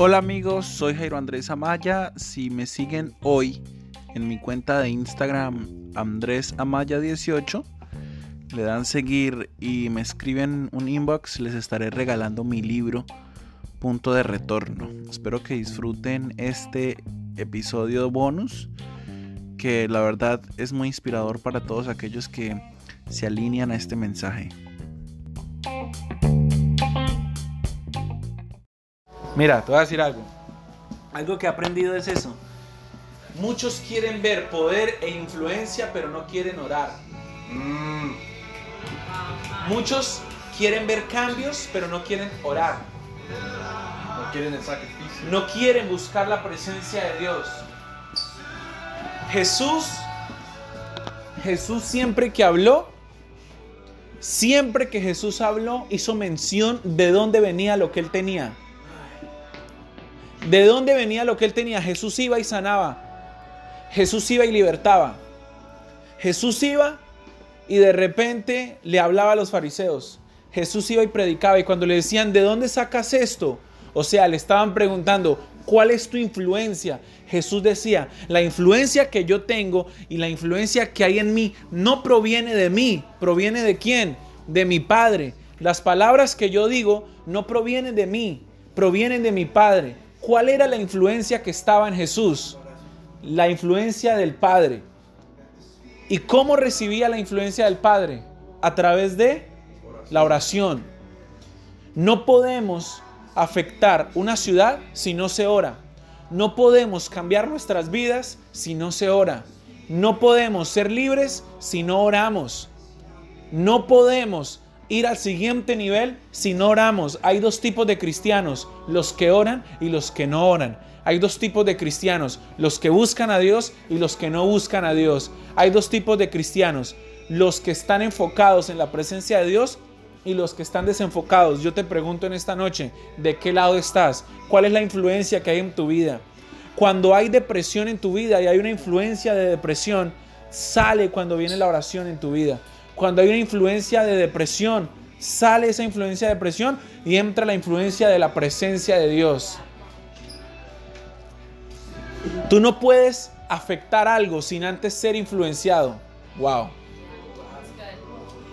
Hola amigos, soy Jairo Andrés Amaya. Si me siguen hoy en mi cuenta de Instagram Andrés Amaya 18, le dan seguir y me escriben un inbox, les estaré regalando mi libro Punto de Retorno. Espero que disfruten este episodio bonus que la verdad es muy inspirador para todos aquellos que se alinean a este mensaje. Mira, te voy a decir algo. Algo que he aprendido es eso. Muchos quieren ver poder e influencia, pero no quieren orar. Mm. Muchos quieren ver cambios, pero no quieren orar. No quieren el sacrificio. No quieren buscar la presencia de Dios. Jesús, Jesús siempre que habló, siempre que Jesús habló, hizo mención de dónde venía lo que él tenía. ¿De dónde venía lo que él tenía? Jesús iba y sanaba. Jesús iba y libertaba. Jesús iba y de repente le hablaba a los fariseos. Jesús iba y predicaba y cuando le decían, ¿de dónde sacas esto? O sea, le estaban preguntando, ¿cuál es tu influencia? Jesús decía, la influencia que yo tengo y la influencia que hay en mí no proviene de mí, proviene de quién? De mi Padre. Las palabras que yo digo no provienen de mí, provienen de mi Padre. ¿Cuál era la influencia que estaba en Jesús? La influencia del Padre. ¿Y cómo recibía la influencia del Padre? A través de la oración. No podemos afectar una ciudad si no se ora. No podemos cambiar nuestras vidas si no se ora. No podemos ser libres si no oramos. No podemos ir al siguiente nivel si no oramos. Hay dos tipos de cristianos, los que oran y los que no oran. Hay dos tipos de cristianos, los que buscan a Dios y los que no buscan a Dios. Hay dos tipos de cristianos, los que están enfocados en la presencia de Dios y los que están desenfocados. Yo te pregunto en esta noche, ¿de qué lado estás? ¿Cuál es la influencia que hay en tu vida? Cuando hay depresión en tu vida y hay una influencia de depresión, sale cuando viene la oración en tu vida. Cuando hay una influencia de depresión, sale esa influencia de depresión y entra la influencia de la presencia de Dios. Tú no puedes afectar algo sin antes ser influenciado. Wow.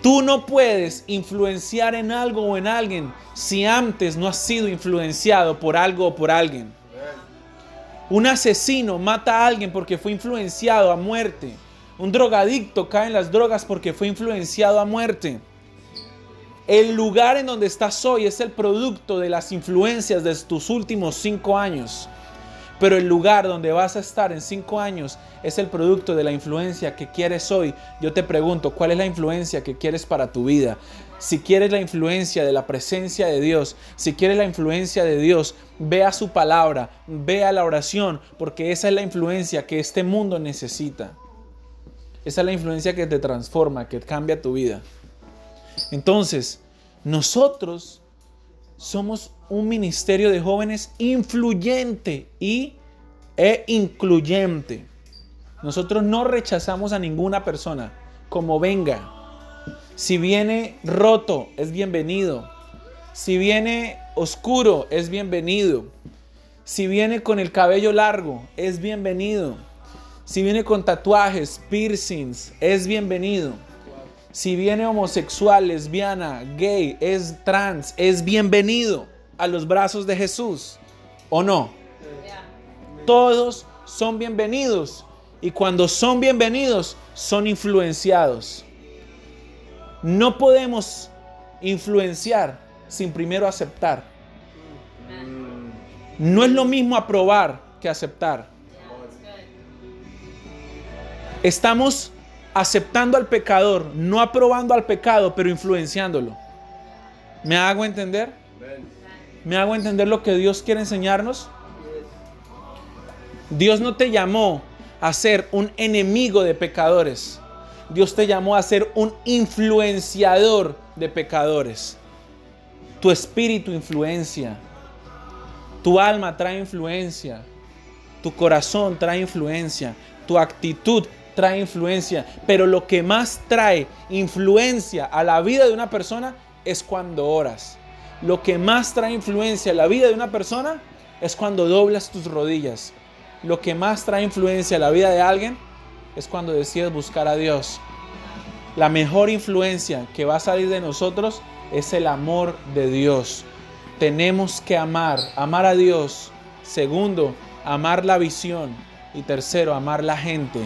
Tú no puedes influenciar en algo o en alguien si antes no has sido influenciado por algo o por alguien. Un asesino mata a alguien porque fue influenciado a muerte. Un drogadicto cae en las drogas porque fue influenciado a muerte. El lugar en donde estás hoy es el producto de las influencias de tus últimos cinco años. Pero el lugar donde vas a estar en cinco años es el producto de la influencia que quieres hoy. Yo te pregunto, ¿cuál es la influencia que quieres para tu vida? Si quieres la influencia de la presencia de Dios, si quieres la influencia de Dios, ve a su palabra, ve a la oración, porque esa es la influencia que este mundo necesita. Esa es la influencia que te transforma, que cambia tu vida. Entonces, nosotros somos un ministerio de jóvenes influyente y, e incluyente. Nosotros no rechazamos a ninguna persona, como venga. Si viene roto, es bienvenido. Si viene oscuro, es bienvenido. Si viene con el cabello largo, es bienvenido. Si viene con tatuajes, piercings, es bienvenido. Si viene homosexual, lesbiana, gay, es trans, es bienvenido a los brazos de Jesús. ¿O no? Todos son bienvenidos. Y cuando son bienvenidos, son influenciados. No podemos influenciar sin primero aceptar. No es lo mismo aprobar que aceptar. Estamos aceptando al pecador, no aprobando al pecado, pero influenciándolo. ¿Me hago entender? ¿Me hago entender lo que Dios quiere enseñarnos? Dios no te llamó a ser un enemigo de pecadores. Dios te llamó a ser un influenciador de pecadores. Tu espíritu influencia. Tu alma trae influencia. Tu corazón trae influencia. Tu actitud trae influencia, pero lo que más trae influencia a la vida de una persona es cuando oras. Lo que más trae influencia en la vida de una persona es cuando doblas tus rodillas. Lo que más trae influencia en la vida de alguien es cuando decides buscar a Dios. La mejor influencia que va a salir de nosotros es el amor de Dios. Tenemos que amar, amar a Dios. Segundo, amar la visión. Y tercero, amar la gente.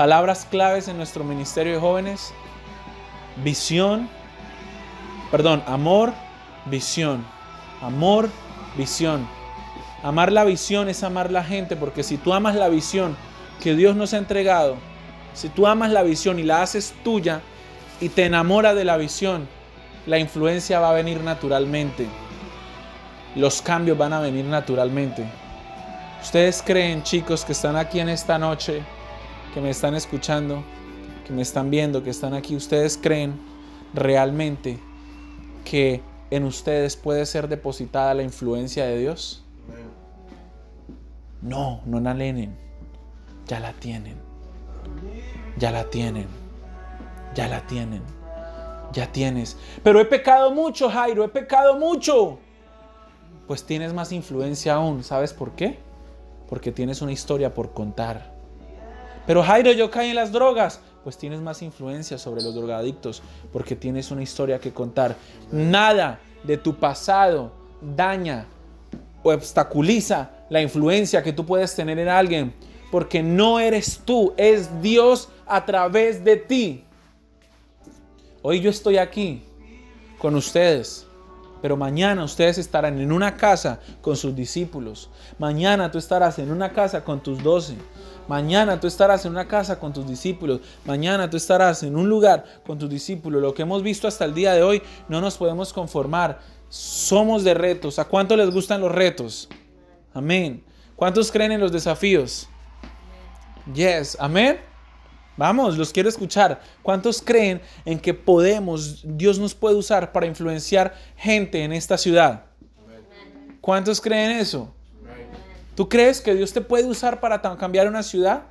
Palabras claves en nuestro ministerio de jóvenes. Visión. Perdón, amor, visión. Amor, visión. Amar la visión es amar la gente, porque si tú amas la visión que Dios nos ha entregado, si tú amas la visión y la haces tuya y te enamora de la visión, la influencia va a venir naturalmente. Los cambios van a venir naturalmente. ¿Ustedes creen, chicos, que están aquí en esta noche, que me están escuchando, que me están viendo, que están aquí, ustedes creen realmente que en ustedes puede ser depositada la influencia de Dios? No, no la. Ya la tienen. Ya la tienen. Ya la tienen. Ya tienes. Pero he pecado mucho, Jairo. He pecado mucho. Pues tienes más influencia aún. ¿Sabes por qué? Porque tienes una historia por contar. Pero Jairo, yo caí en las drogas. Pues tienes más influencia sobre los drogadictos. Porque tienes una historia que contar. Nada de tu pasado daña o obstaculiza la influencia que tú puedes tener en alguien, porque no eres tú, es Dios a través de ti. Hoy yo estoy aquí con ustedes, pero mañana ustedes estarán en una casa con sus discípulos. Mañana tú estarás en una casa con tus doce. Mañana tú estarás en una casa con tus discípulos. Mañana tú estarás en un lugar con tus discípulos. Lo que hemos visto hasta el día de hoy, no nos podemos conformar. Somos de retos. ¿A cuánto les gustan los retos? Amén. ¿Cuántos creen en los desafíos? Yes, amén. Vamos, los quiero escuchar. ¿Cuántos creen en que podemos, Dios nos puede usar para influenciar gente en esta ciudad? ¿Cuántos creen eso? ¿Tú crees que Dios te puede usar para cambiar una ciudad?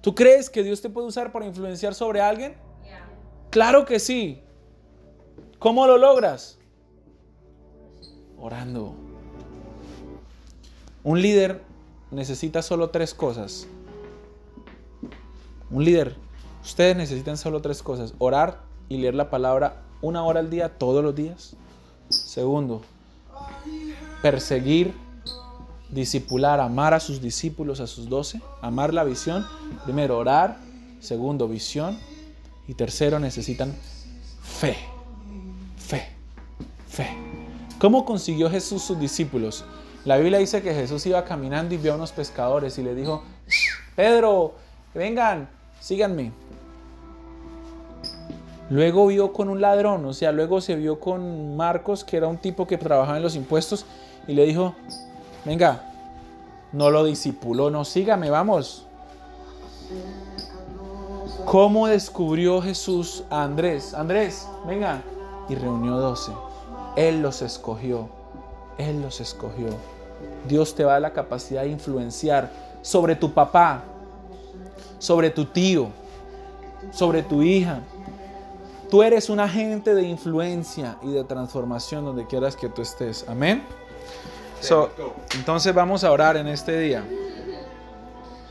¿Tú crees que Dios te puede usar para influenciar sobre alguien? Claro que sí. ¿Cómo lo logras? Orando. Un líder necesita solo tres cosas. Un líder, ustedes necesitan solo tres cosas. Orar y leer la palabra una hora al día, todos los días. Segundo, perseguir, discipular, amar a sus discípulos, a sus doce. Amar la visión. Primero, orar. Segundo, visión. Y tercero, necesitan fe. Fe. Fe. ¿Cómo consiguió Jesús sus discípulos? La Biblia dice que Jesús iba caminando y vio a unos pescadores y le dijo, Pedro, vengan, síganme. Luego vio con un ladrón, o sea, luego se vio con Marcos, que era un tipo que trabajaba en los impuestos, y le dijo, venga, no lo disipuló, no, sígame, vamos. ¿Cómo descubrió Jesús a Andrés? Andrés, venga. Y reunió doce. Él los escogió. Él los escogió. Dios te va a la capacidad de influenciar sobre tu papá, sobre tu tío, sobre tu hija. Tú eres un agente de influencia y de transformación donde quieras que tú estés. Amén. entonces vamos a orar en este día.